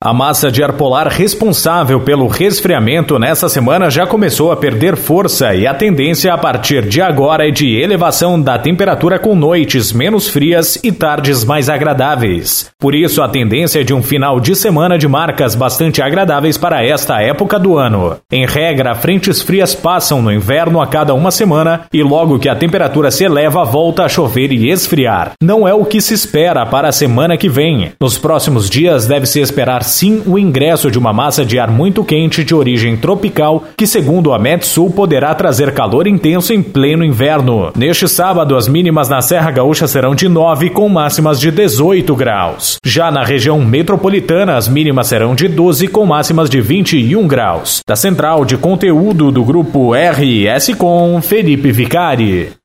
A massa de ar polar responsável pelo resfriamento nessa semana já começou a perder força e a tendência a partir de agora é de elevação da temperatura com noites menos frias e tardes mais agradáveis. Por isso, a tendência é de um final de semana de marcas bastante agradáveis para esta época do ano. Em regra, frentes frias passam no inverno a cada uma semana e logo que a temperatura se eleva, volta a chover e esfriar. Não é o que se espera para a semana que vem. Nos próximos dias deve-se esperar sim o ingresso de uma massa de ar muito quente de origem tropical, que, segundo a Metsul, poderá trazer calor intenso em pleno inverno. Neste sábado, as mínimas na Serra Gaúcha serão de 9, com máximas de 18 graus. Já na região metropolitana, as mínimas serão de 12, com máximas de 21 graus. Da central de conteúdo do grupo RS com Felipe Vicari.